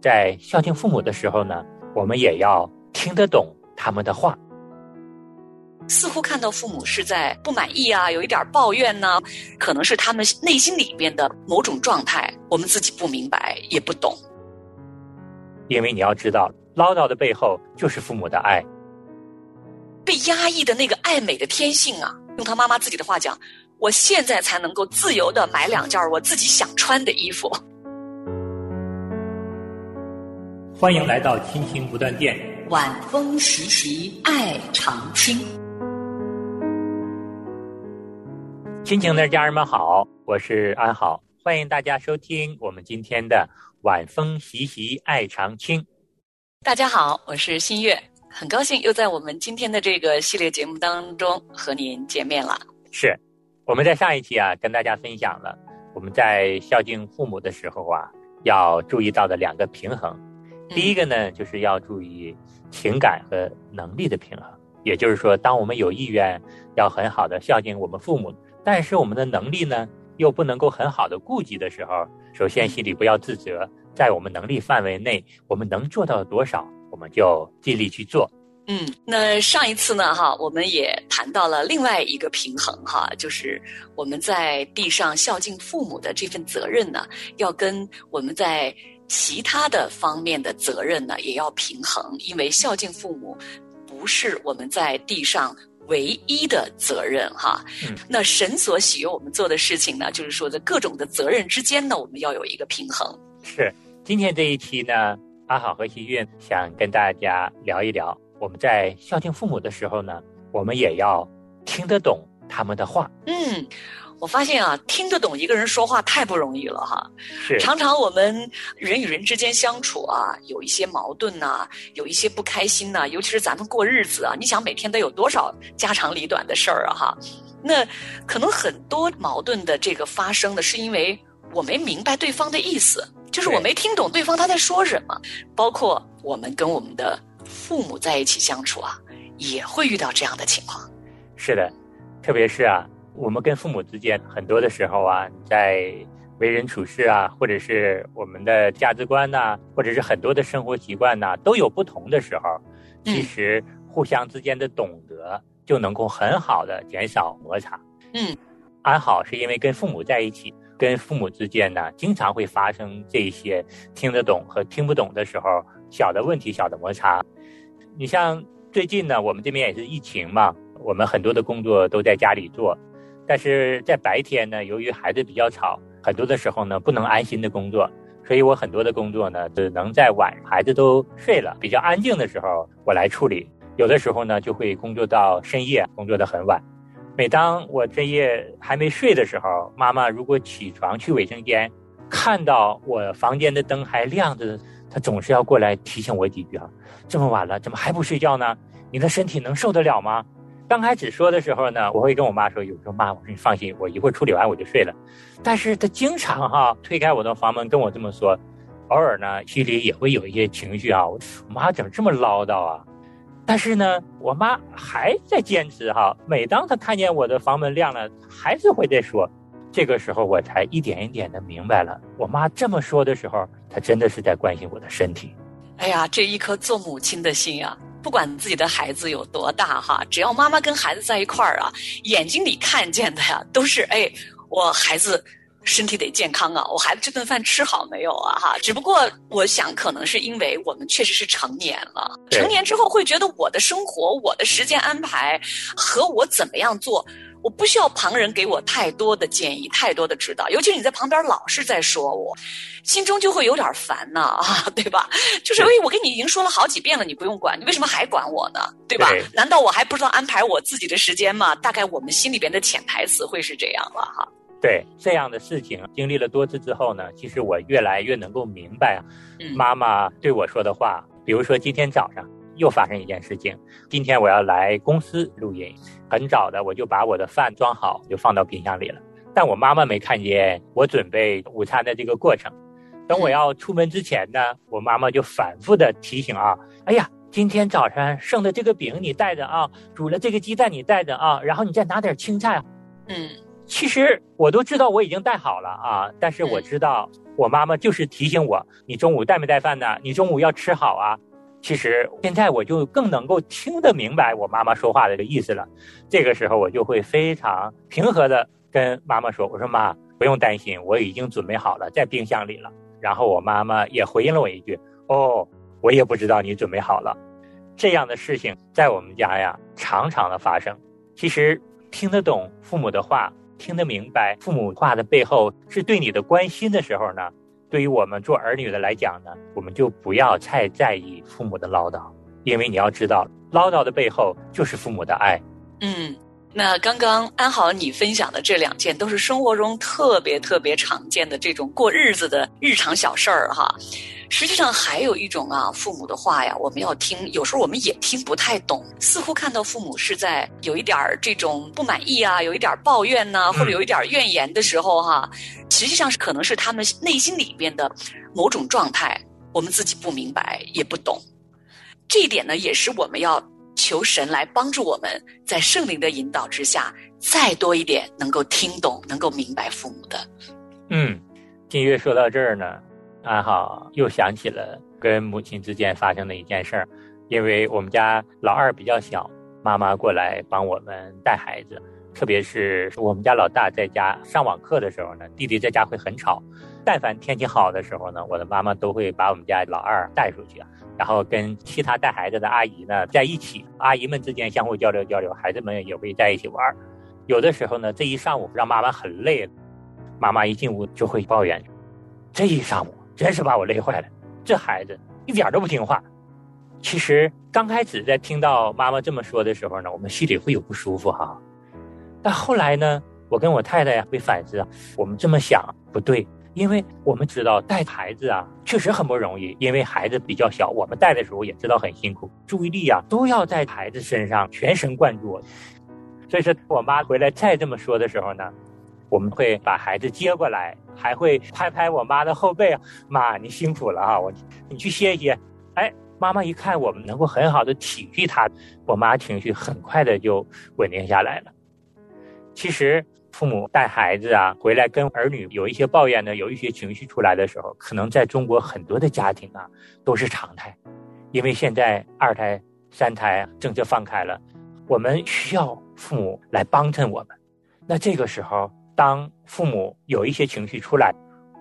在孝敬父母的时候呢，我们也要听得懂他们的话。似乎看到父母是在不满意啊，有一点抱怨呢，可能是他们内心里面的某种状态，我们自己不明白也不懂。因为你要知道，唠叨的背后就是父母的爱。被压抑的那个爱美的天性啊，用他妈妈自己的话讲，我现在才能够自由的买两件我自己想穿的衣服。欢迎来到亲情不断电，晚风习习，爱长青。亲情的家人们好，我是安好，欢迎大家收听我们今天的晚风习习爱长青。大家好，我是新月，很高兴又在我们今天的这个系列节目当中和您见面了。是，我们在上一期啊跟大家分享了我们在孝敬父母的时候啊要注意到的两个平衡。第一个呢，就是要注意情感和能力的平衡，也就是说，当我们有意愿要很好的孝敬我们父母。但是我们的能力呢，又不能够很好的顾及的时候，首先心里不要自责，在我们能力范围内，我们能做到多少，我们就尽力去做。嗯，那上一次呢，哈，我们也谈到了另外一个平衡，哈，就是我们在地上孝敬父母的这份责任呢，要跟我们在其他的方面的责任呢，也要平衡，因为孝敬父母不是我们在地上。唯一的责任哈，那神所喜悦我们做的事情呢，就是说在各种的责任之间呢，我们要有一个平衡。是，今天这一期呢，阿好和希运想跟大家聊一聊，我们在孝敬父母的时候呢，我们也要听得懂他们的话。嗯。我发现啊，听得懂一个人说话太不容易了哈。是。常常我们人与人之间相处啊，有一些矛盾呐，有一些不开心呐，尤其是咱们过日子啊，你想每天都有多少家长里短的事儿啊哈？那可能很多矛盾的这个发生的是因为我没明白对方的意思，就是我没听懂对方他在说什么。包括我们跟我们的父母在一起相处啊，也会遇到这样的情况。是的，特别是啊。我们跟父母之间很多的时候啊，在为人处事啊，或者是我们的价值观呐，或者是很多的生活习惯呐，都有不同的时候。其实互相之间的懂得就能够很好的减少摩擦。嗯，安好是因为跟父母在一起，跟父母之间呢，经常会发生这些听得懂和听不懂的时候小的问题、小的摩擦。你像最近呢，我们这边也是疫情嘛，我们很多的工作都在家里做。但是在白天呢，由于孩子比较吵，很多的时候呢不能安心的工作，所以我很多的工作呢只能在晚孩子都睡了、比较安静的时候我来处理。有的时候呢就会工作到深夜，工作的很晚。每当我这夜还没睡的时候，妈妈如果起床去卫生间，看到我房间的灯还亮着，她总是要过来提醒我几句啊：“这么晚了，怎么还不睡觉呢？你的身体能受得了吗？”刚开始说的时候呢，我会跟我妈说：“有时候妈，我说你放心，我一会儿处理完我就睡了。”但是她经常哈推开我的房门跟我这么说，偶尔呢心里也会有一些情绪啊。我妈怎么这么唠叨啊？但是呢，我妈还在坚持哈。每当她看见我的房门亮了，还是会在说。这个时候我才一点一点的明白了，我妈这么说的时候，她真的是在关心我的身体。哎呀，这一颗做母亲的心呀！不管自己的孩子有多大哈，只要妈妈跟孩子在一块儿啊，眼睛里看见的呀，都是哎，我孩子身体得健康啊，我孩子这顿饭吃好没有啊哈。只不过我想，可能是因为我们确实是成年了，成年之后会觉得我的生活、我的时间安排和我怎么样做。我不需要旁人给我太多的建议，太多的指导，尤其是你在旁边老是在说我，心中就会有点烦呐，啊，对吧？就是哎，我跟你已经说了好几遍了，你不用管，你为什么还管我呢？对吧？难道我还不知道安排我自己的时间吗？大概我们心里边的潜台词会是这样了哈。对这样的事情经历了多次之后呢，其实我越来越能够明白，妈妈对我说的话，比如说今天早上。又发生一件事情，今天我要来公司录音，很早的我就把我的饭装好，就放到冰箱里了。但我妈妈没看见我准备午餐的这个过程。等我要出门之前呢，我妈妈就反复的提醒啊，哎呀，今天早上剩的这个饼你带着啊，煮了这个鸡蛋你带着啊，然后你再拿点青菜。嗯，其实我都知道我已经带好了啊，但是我知道我妈妈就是提醒我，你中午带没带饭呢？你中午要吃好啊。其实现在我就更能够听得明白我妈妈说话的这个意思了。这个时候我就会非常平和的跟妈妈说：“我说妈，不用担心，我已经准备好了，在冰箱里了。”然后我妈妈也回应了我一句：“哦，我也不知道你准备好了。”这样的事情在我们家呀常常的发生。其实听得懂父母的话。听得明白父母话的背后是对你的关心的时候呢，对于我们做儿女的来讲呢，我们就不要太在意父母的唠叨，因为你要知道，唠叨的背后就是父母的爱。嗯。那刚刚安好你分享的这两件都是生活中特别特别常见的这种过日子的日常小事儿哈。实际上还有一种啊，父母的话呀，我们要听，有时候我们也听不太懂，似乎看到父母是在有一点儿这种不满意啊，有一点抱怨呐，或者有一点怨言的时候哈，实际上是可能是他们内心里边的某种状态，我们自己不明白也不懂。这一点呢，也是我们要。求神来帮助我们，在圣灵的引导之下，再多一点能够听懂、能够明白父母的。嗯，金月说到这儿呢，安好又想起了跟母亲之间发生的一件事儿。因为我们家老二比较小，妈妈过来帮我们带孩子，特别是我们家老大在家上网课的时候呢，弟弟在家会很吵。但凡天气好的时候呢，我的妈妈都会把我们家老二带出去。然后跟其他带孩子的阿姨呢在一起，阿姨们之间相互交流交流，孩子们也会在一起玩有的时候呢，这一上午让妈妈很累，妈妈一进屋就会抱怨：“这一上午真是把我累坏了，这孩子一点都不听话。”其实刚开始在听到妈妈这么说的时候呢，我们心里会有不舒服哈。但后来呢，我跟我太太会反思，我们这么想不对。因为我们知道带孩子啊，确实很不容易。因为孩子比较小，我们带的时候也知道很辛苦，注意力啊都要在孩子身上全神贯注。所以说，我妈回来再这么说的时候呢，我们会把孩子接过来，还会拍拍我妈的后背：“妈，你辛苦了啊，我你去歇一歇。”哎，妈妈一看我们能够很好的体恤她，我妈情绪很快的就稳定下来了。其实。父母带孩子啊，回来跟儿女有一些抱怨呢，有一些情绪出来的时候，可能在中国很多的家庭啊都是常态，因为现在二胎、三胎政策放开了，我们需要父母来帮衬我们。那这个时候，当父母有一些情绪出来，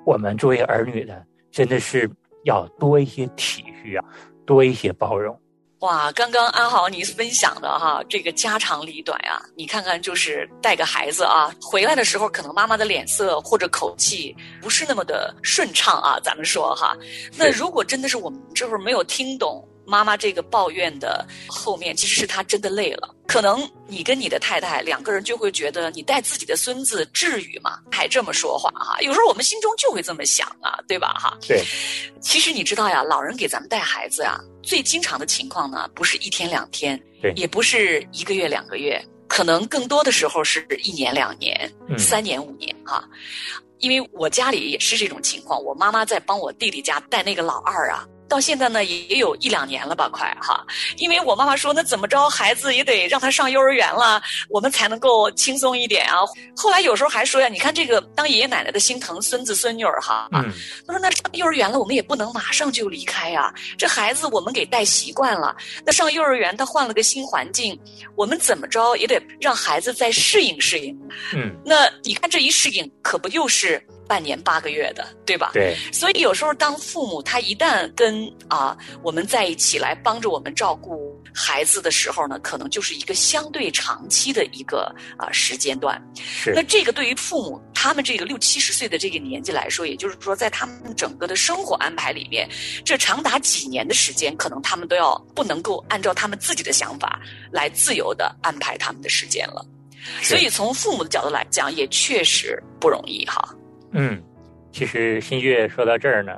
我们作为儿女的，真的是要多一些体恤啊，多一些包容。哇，刚刚安豪你分享的哈，这个家长里短啊，你看看就是带个孩子啊，回来的时候可能妈妈的脸色或者口气不是那么的顺畅啊，咱们说哈，那如果真的是我们这会儿没有听懂。妈妈这个抱怨的后面，其实是她真的累了。可能你跟你的太太两个人就会觉得，你带自己的孙子至于吗？还这么说话哈？有时候我们心中就会这么想啊，对吧？哈。对。其实你知道呀，老人给咱们带孩子呀，最经常的情况呢，不是一天两天，对，也不是一个月两个月，可能更多的时候是一年两年、三年五年啊。因为我家里也是这种情况，我妈妈在帮我弟弟家带那个老二啊。到现在呢，也也有一两年了吧，快哈。因为我妈妈说，那怎么着，孩子也得让他上幼儿园了，我们才能够轻松一点啊。后来有时候还说呀，你看这个当爷爷奶奶的心疼孙子孙女儿哈。嗯。他说那上幼儿园了，我们也不能马上就离开呀。这孩子我们给带习惯了，那上幼儿园他换了个新环境，我们怎么着也得让孩子再适应适应。嗯。那你看这一适应，可不又是？半年八个月的，对吧？对。所以有时候当父母他一旦跟啊我们在一起来帮着我们照顾孩子的时候呢，可能就是一个相对长期的一个啊时间段。是。那这个对于父母他们这个六七十岁的这个年纪来说，也就是说在他们整个的生活安排里面，这长达几年的时间，可能他们都要不能够按照他们自己的想法来自由的安排他们的时间了。所以从父母的角度来讲，也确实不容易哈。嗯，其实新月说到这儿呢，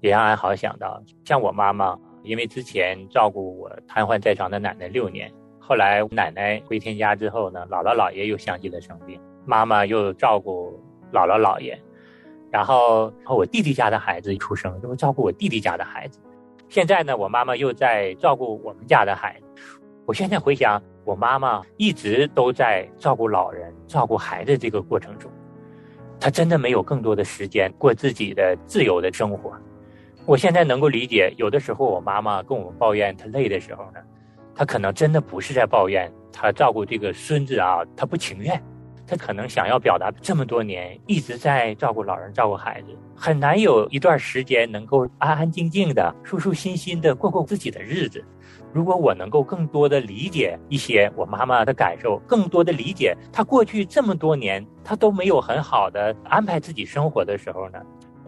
也让俺好想到，像我妈妈，因为之前照顾我瘫痪在床的奶奶六年，后来奶奶回天家之后呢，姥姥姥爷又相继的生病，妈妈又照顾姥姥姥爷，然后我弟弟家的孩子一出生，就会照顾我弟弟家的孩子，现在呢，我妈妈又在照顾我们家的孩子，我现在回想，我妈妈一直都在照顾老人、照顾孩子这个过程中，他真的没有更多的时间过自己的自由的生活。我现在能够理解，有的时候我妈妈跟我们抱怨她累的时候呢，她可能真的不是在抱怨她照顾这个孙子啊，她不情愿。他可能想要表达，这么多年一直在照顾老人、照顾孩子，很难有一段时间能够安安静静的、舒舒心心的过过自己的日子。如果我能够更多的理解一些我妈妈的感受，更多的理解她过去这么多年她都没有很好的安排自己生活的时候呢，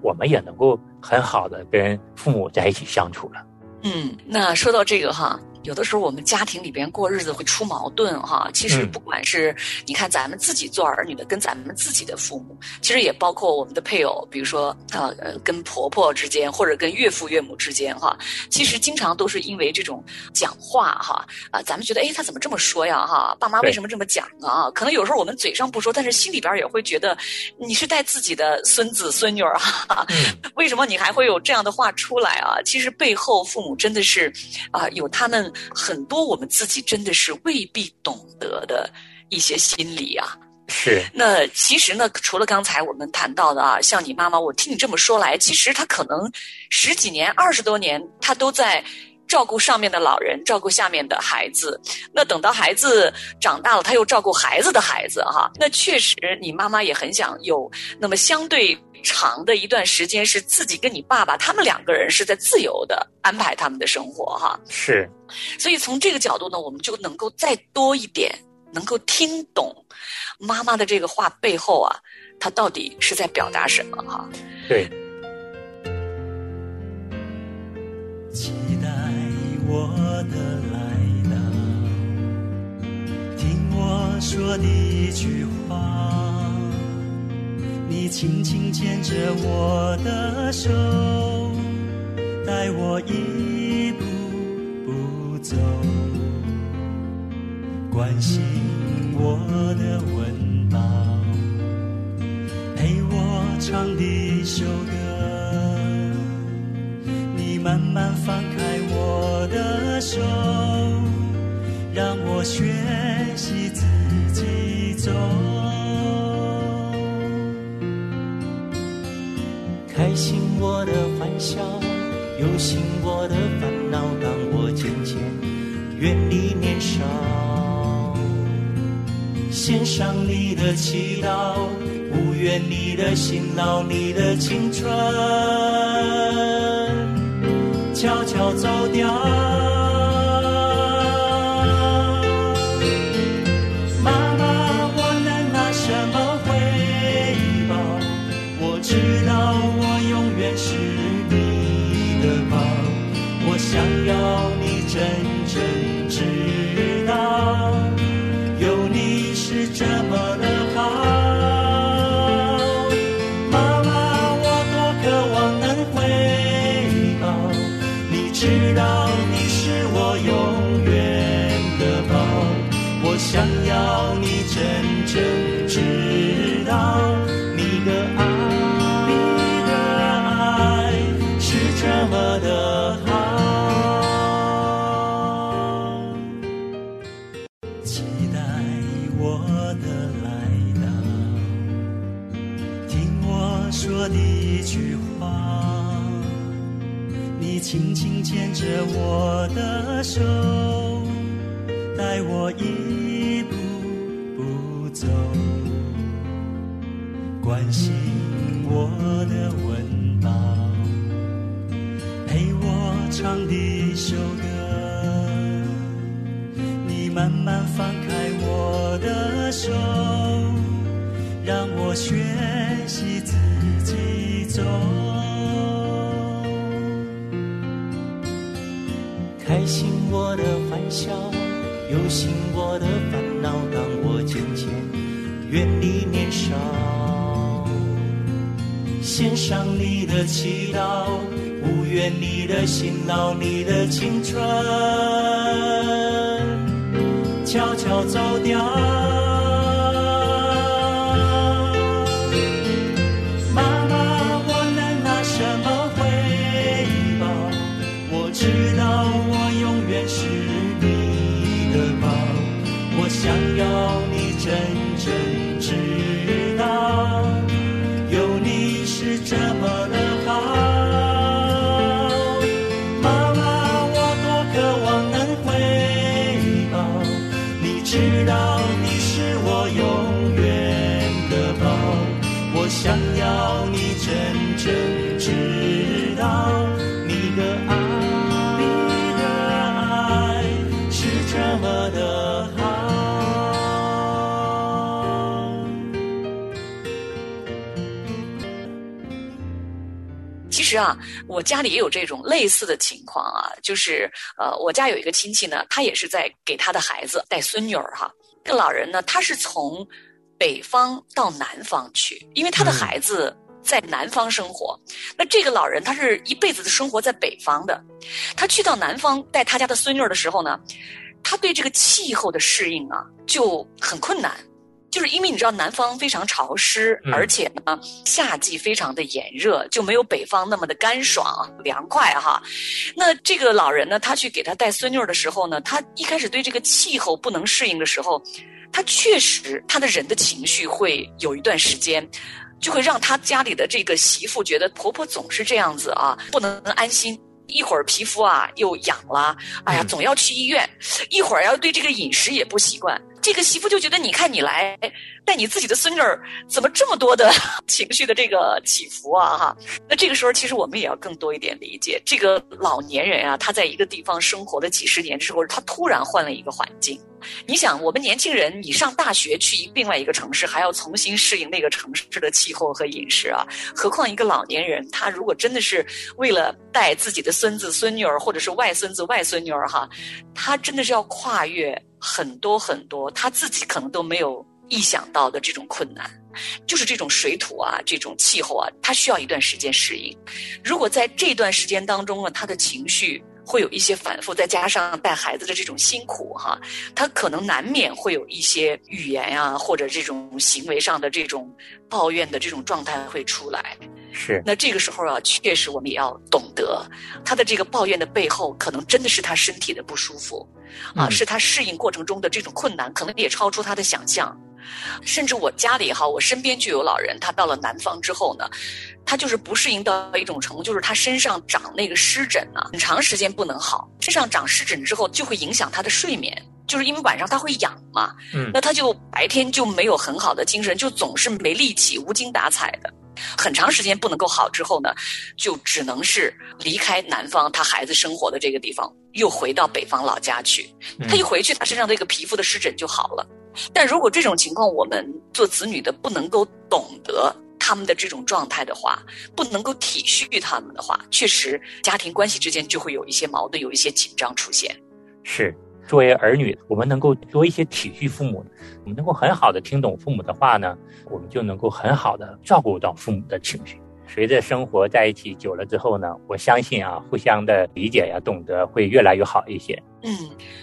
我们也能够很好的跟父母在一起相处了。嗯，那说到这个哈。有的时候我们家庭里边过日子会出矛盾哈，其实不管是你看咱们自己做儿女的跟咱们自己的父母，其实也包括我们的配偶，比如说呃呃跟婆婆之间或者跟岳父岳母之间哈，其实经常都是因为这种讲话哈啊，咱们觉得哎他怎么这么说呀哈，爸妈为什么这么讲啊？可能有时候我们嘴上不说，但是心里边也会觉得你是带自己的孙子孙女儿哈，为什么你还会有这样的话出来啊？其实背后父母真的是啊有他们。很多我们自己真的是未必懂得的一些心理啊。是。那其实呢，除了刚才我们谈到的啊，像你妈妈，我听你这么说来，其实她可能十几年、二十多年，她都在照顾上面的老人，照顾下面的孩子。那等到孩子长大了，她又照顾孩子的孩子哈。那确实，你妈妈也很想有那么相对。长的一段时间是自己跟你爸爸他们两个人是在自由的安排他们的生活哈，是，所以从这个角度呢，我们就能够再多一点，能够听懂妈妈的这个话背后啊，她到底是在表达什么哈？对。期待我的来到，听我说的一句话。你轻轻牵着我的手，带我一步步走，关心我的温饱，陪我唱的首有心我的烦恼。当我渐渐远离年少，献上你的祈祷，不愿你的辛劳，你的青春悄悄走掉。的一句话，你轻轻牵着我的手，带我一步步走，关心。笑有心我的烦恼当我渐渐远离年少献上你的祈祷不愿你的辛劳你的青春悄悄走掉。啊，我家里也有这种类似的情况啊，就是呃，我家有一个亲戚呢，他也是在给他的孩子带孙女儿哈。这个老人呢，他是从北方到南方去，因为他的孩子在南方生活。那这个老人他是一辈子的生活在北方的，他去到南方带他家的孙女儿的时候呢，他对这个气候的适应啊就很困难。就是因为你知道南方非常潮湿，嗯而且呢夏季非常的炎热，就没有北方那么的干爽凉快哈。那这个老人呢，他去给他带孙女儿的时候呢，他一开始对这个气候不能适应的时候，他确实他的人的情绪会有一段时间。就会让他家里的这个媳妇觉得婆婆总是这样子啊，不能安心。一会儿皮肤啊又痒了，哎呀，嗯总要去医院；一会儿要对这个饮食也不习惯。这个媳妇就觉得，你看你来带你自己的孙女儿，怎么这么多的 情绪的这个起伏啊？哈，那这个时候其实我们也要更多一点理解，这个老年人啊，他在一个地方生活了几十年之后，他突然换了一个环境。你想，我们年轻人，你上大学去另外一个城市，还要重新适应那个城市的气候和饮食啊，何况一个老年人，他如果真的是为了带自己的孙子孙女儿，或者是外孙子外孙女儿哈，他真的是要跨越很多很多他自己可能都没有意想到的这种困难。就是这种水土啊，这种气候啊，他需要一段时间适应。如果在这段时间当中呢，他的情绪会有一些反复，再加上带孩子的这种辛苦哈，他可能难免会有一些语言呀、或者这种行为上的这种抱怨的这种状态会出来。是那这个时候啊，确实我们也要懂得，他的这个抱怨的背后，可能真的是他身体的不舒服，啊，嗯是他适应过程中的这种困难，可能也超出他的想象。甚至我家里哈，我身边就有老人，他到了南方之后呢，他就是不适应到一种程度，就是他身上长那个湿疹啊，很长时间不能好。身上长湿疹之后，就会影响他的睡眠，就是因为晚上他会痒嘛，嗯那他就白天就没有很好的精神，就总是没力气、无精打采的。很长时间不能够好之后呢，就只能是离开南方他孩子生活的这个地方，又回到北方老家去。他一回去，他身上这个皮肤的湿疹就好了。但如果这种情况，我们做子女的不能够懂得他们的这种状态的话，不能够体恤他们的话，确实家庭关系之间就会有一些矛盾，有一些紧张出现。是，作为儿女，我们能够多一些体恤父母，我们能够很好的听懂父母的话呢，我们就能够很好的照顾到父母的情绪。随着生活在一起久了之后呢，我相信啊，互相的理解呀、懂得会越来越好一些。嗯，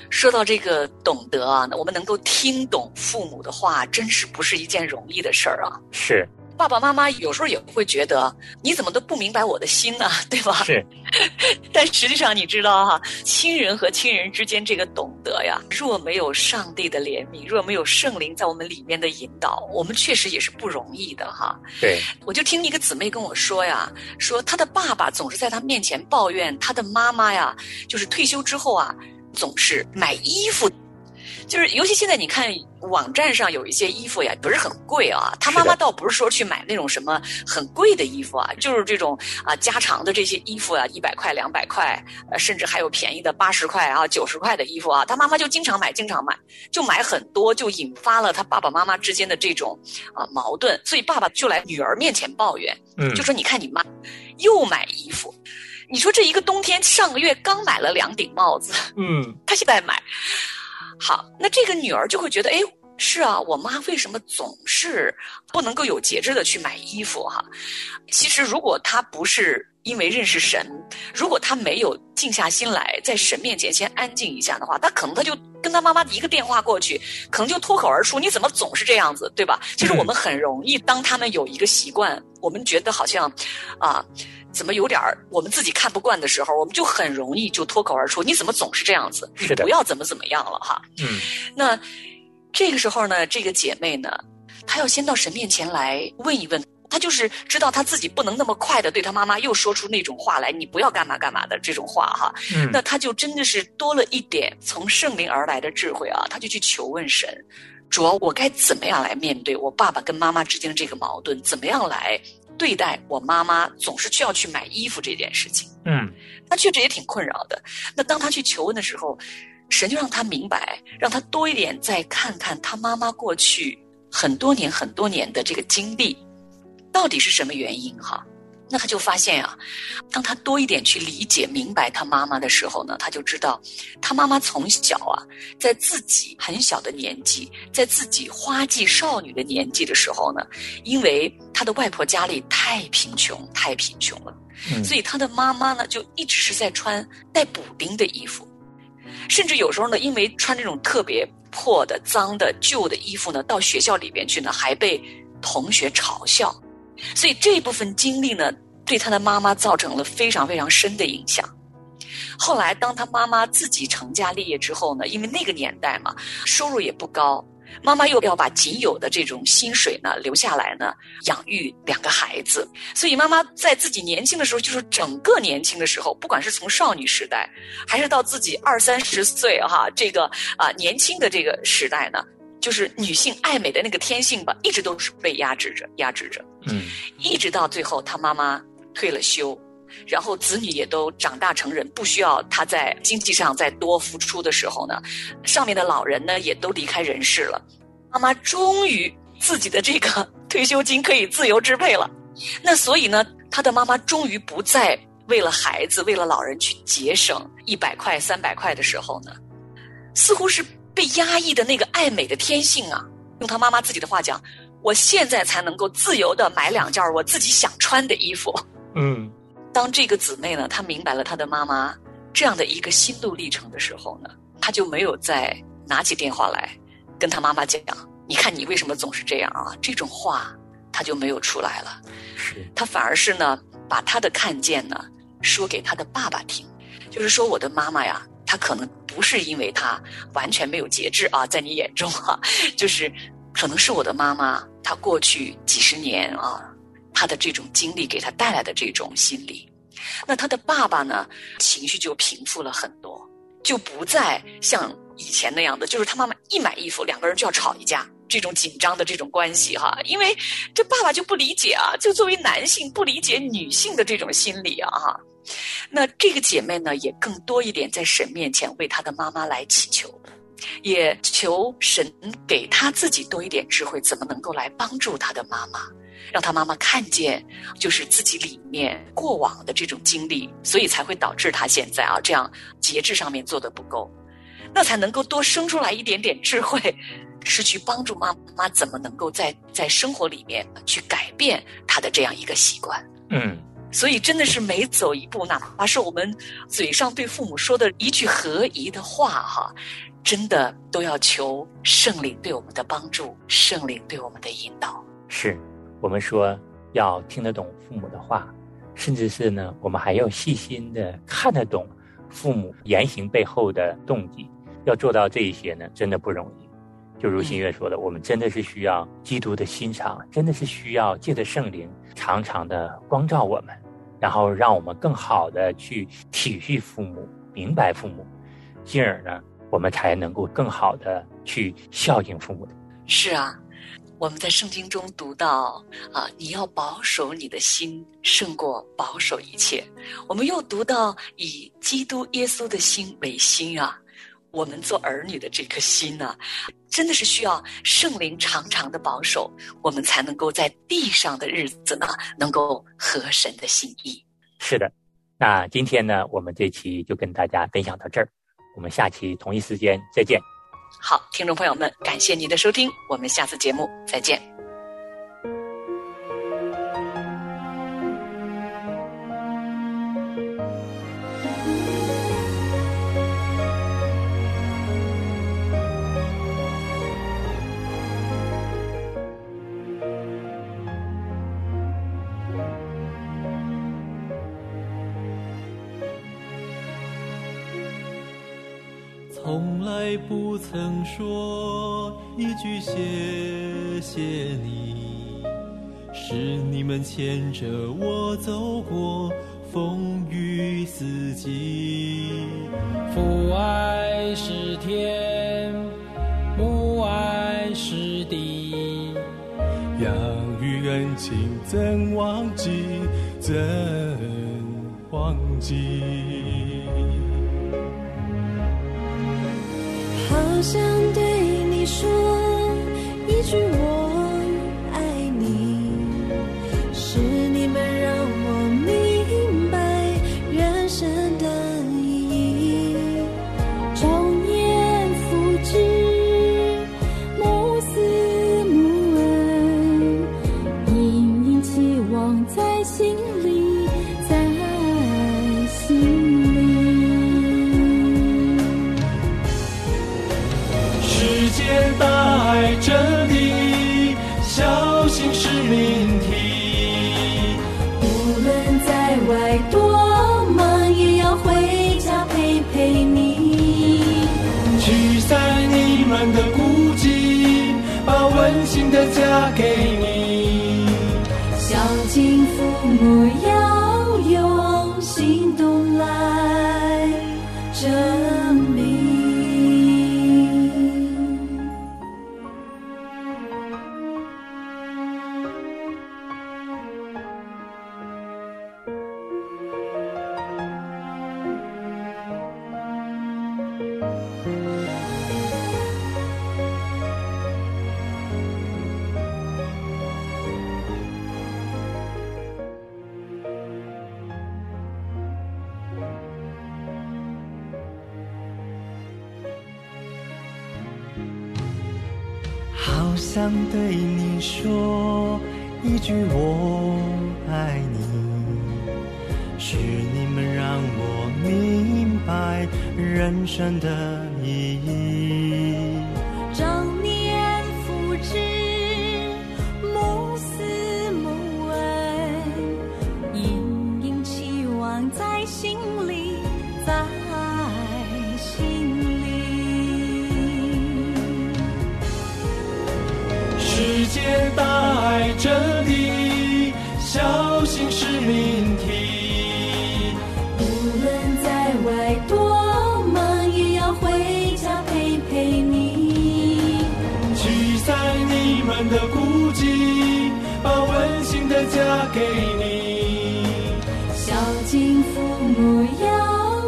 说到这个懂得啊，我们能够听懂父母的话，真是不是一件容易的事儿啊。是爸爸妈妈有时候也会觉得，你怎么都不明白我的心呢、对吧？是，但实际上你知道哈、亲人和亲人之间这个懂得呀，若没有上帝的怜悯，若没有圣灵在我们里面的引导，我们确实也是不容易的哈。对，我就听一个姊妹跟我说呀，说她的爸爸总是在她面前抱怨她的妈妈呀，就是退休之后啊，总是买衣服。就是，尤其现在你看网站上有一些衣服呀，不是很贵啊。他妈妈倒不是说去买那种什么很贵的衣服啊，就是这种啊家常的这些衣服啊，一百块、两百块，呃，甚至还有便宜的八十块啊、九十块的衣服啊。他妈妈就经常买，经常买，就买很多，就引发了他爸爸妈妈之间的这种啊矛盾。所以爸爸就来女儿面前抱怨，嗯，就说：“你看你妈又买衣服，你说这一个冬天上个月刚买了两顶帽子，嗯，她现在买。好，那这个女儿就会觉得，哎，是啊，我妈为什么总是不能够有节制的去买衣服哈？其实如果她不是因为认识神，如果她没有静下心来，在神面前先安静一下的话，她可能她就跟她妈妈一个电话过去，可能就脱口而出：“你怎么总是这样子，对吧？”其实我们很容易，当他们有一个习惯，我们觉得好像啊。怎么有点儿我们自己看不惯的时候，我们就很容易就脱口而出：“你怎么总是这样子？你不要怎么怎么样了哈。”嗯，那这个时候呢，这个姐妹呢，她要先到神面前来问一问。她就是知道她自己不能那么快的对她妈妈又说出那种话来，你不要干嘛干嘛的这种话哈。嗯，那她就真的是多了一点从圣灵而来的智慧啊，她就去求问神，主要我该怎么样来面对我爸爸跟妈妈之间的这个矛盾？怎么样来对待我妈妈总是需要去买衣服这件事情？嗯，他确实也挺困扰的。那当他去求问的时候，神就让他明白，让他多一点再看看他妈妈过去很多年、很多年的这个经历，到底是什么原因？哈。那他就发现啊，当他多一点去理解、明白他妈妈的时候呢，他就知道，他妈妈从小啊，在自己很小的年纪，在自己花季少女的年纪的时候呢，因为他的外婆家里太贫穷、太贫穷了，所以他的妈妈呢，就一直是在穿带补丁的衣服，甚至有时候呢，因为穿这种特别破的、脏的、旧的衣服呢，到学校里边去呢，还被同学嘲笑。所以这部分经历呢，对他的妈妈造成了非常非常深的影响。后来，当他妈妈自己成家立业之后呢，因为那个年代嘛，收入也不高，妈妈又要把仅有的这种薪水呢留下来呢，养育两个孩子。所以，妈妈在自己年轻的时候，就是整个年轻的时候，不管是从少女时代，还是到自己二三十岁哈，这个啊年轻的这个时代呢。就是女性爱美的那个天性吧，一直都是被压制着，压制着。嗯，一直到最后，她妈妈退了休，然后子女也都长大成人，不需要她在经济上再多付出的时候呢，上面的老人呢也都离开人世了，妈妈终于自己的这个 退休金可以自由支配了。那所以呢，她的妈妈终于不再为了孩子、为了老人去节省一百块、三百块的时候呢，似乎是。被压抑的那个爱美的天性啊，用他妈妈自己的话讲，我现在才能够自由的买两件我自己想穿的衣服。嗯，当这个姊妹呢，她明白了她的妈妈这样的一个心路历程的时候呢，她就没有再拿起电话来跟她妈妈讲：“你看你为什么总是这样啊？”这种话她就没有出来了。是，她反而是呢，把她的看见呢说给她的爸爸听，就是说我的妈妈呀。可能不是因为他完全没有节制啊，在你眼中哈，就是可能是我的妈妈，她过去几十年啊，她的这种经历给她带来的这种心理，那他的爸爸呢，情绪就平复了很多，就不再像以前那样的，就是他妈妈一买衣服，两个人就要吵一架，这种紧张的这种关系哈，因为这爸爸就不理解啊，就作为男性不理解女性的这种心理啊哈。那这个姐妹呢，也更多一点在神面前为她的妈妈来祈求，也求神给她自己多一点智慧，怎么能够来帮助她的妈妈，让她妈妈看见就是自己里面过往的这种经历，所以才会导致她现在啊这样节制上面做的不够，那才能够多生出来一点点智慧，是去帮助妈妈怎么能够在在生活里面去改变她的这样一个习惯。嗯。所以，真的是每走一步，哪怕是我们嘴上对父母说的一句合宜的话，哈，真的都要求圣灵对我们的帮助，圣灵对我们的引导。是，我们说要听得懂父母的话，甚至是呢，我们还要细心的看得懂父母言行背后的动机。要做到这一些呢，真的不容易。就如新月说的，我们真的是需要基督的心肠，真的是需要借着圣灵常常的光照我们。然后让我们更好的去体恤父母，明白父母，进而呢，我们才能够更好的去孝敬父母。是啊，我们在圣经中读到啊，你要保守你的心胜过保守一切。我们又读到以基督耶稣的心为心啊。我们做儿女的这颗心呢，真的是需要圣灵常常的保守，我们才能够在地上的日子呢，能够合神的心意。是的，那今天呢，我们这期就跟大家分享到这儿，我们下期同一时间再见。好，听众朋友们，感谢您的收听，我们下次节目再见。从来不曾说一句谢谢你，是你们牵着我走过风雨四季。父爱是天，母爱是地。养育恩情怎忘记？怎忘记？想对你说想对你说一句我爱你，是你们让我明白人生的给你。孝敬父母要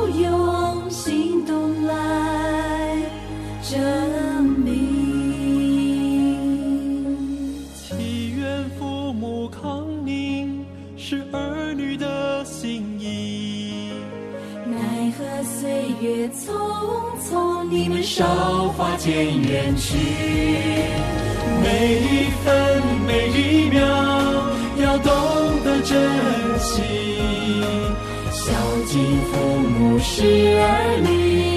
用行动来证明。祈愿父母康宁，是儿女的心意。奈何岁月匆匆，你们韶韶华华渐远去去。每一分珍惜。孝敬父母是儿女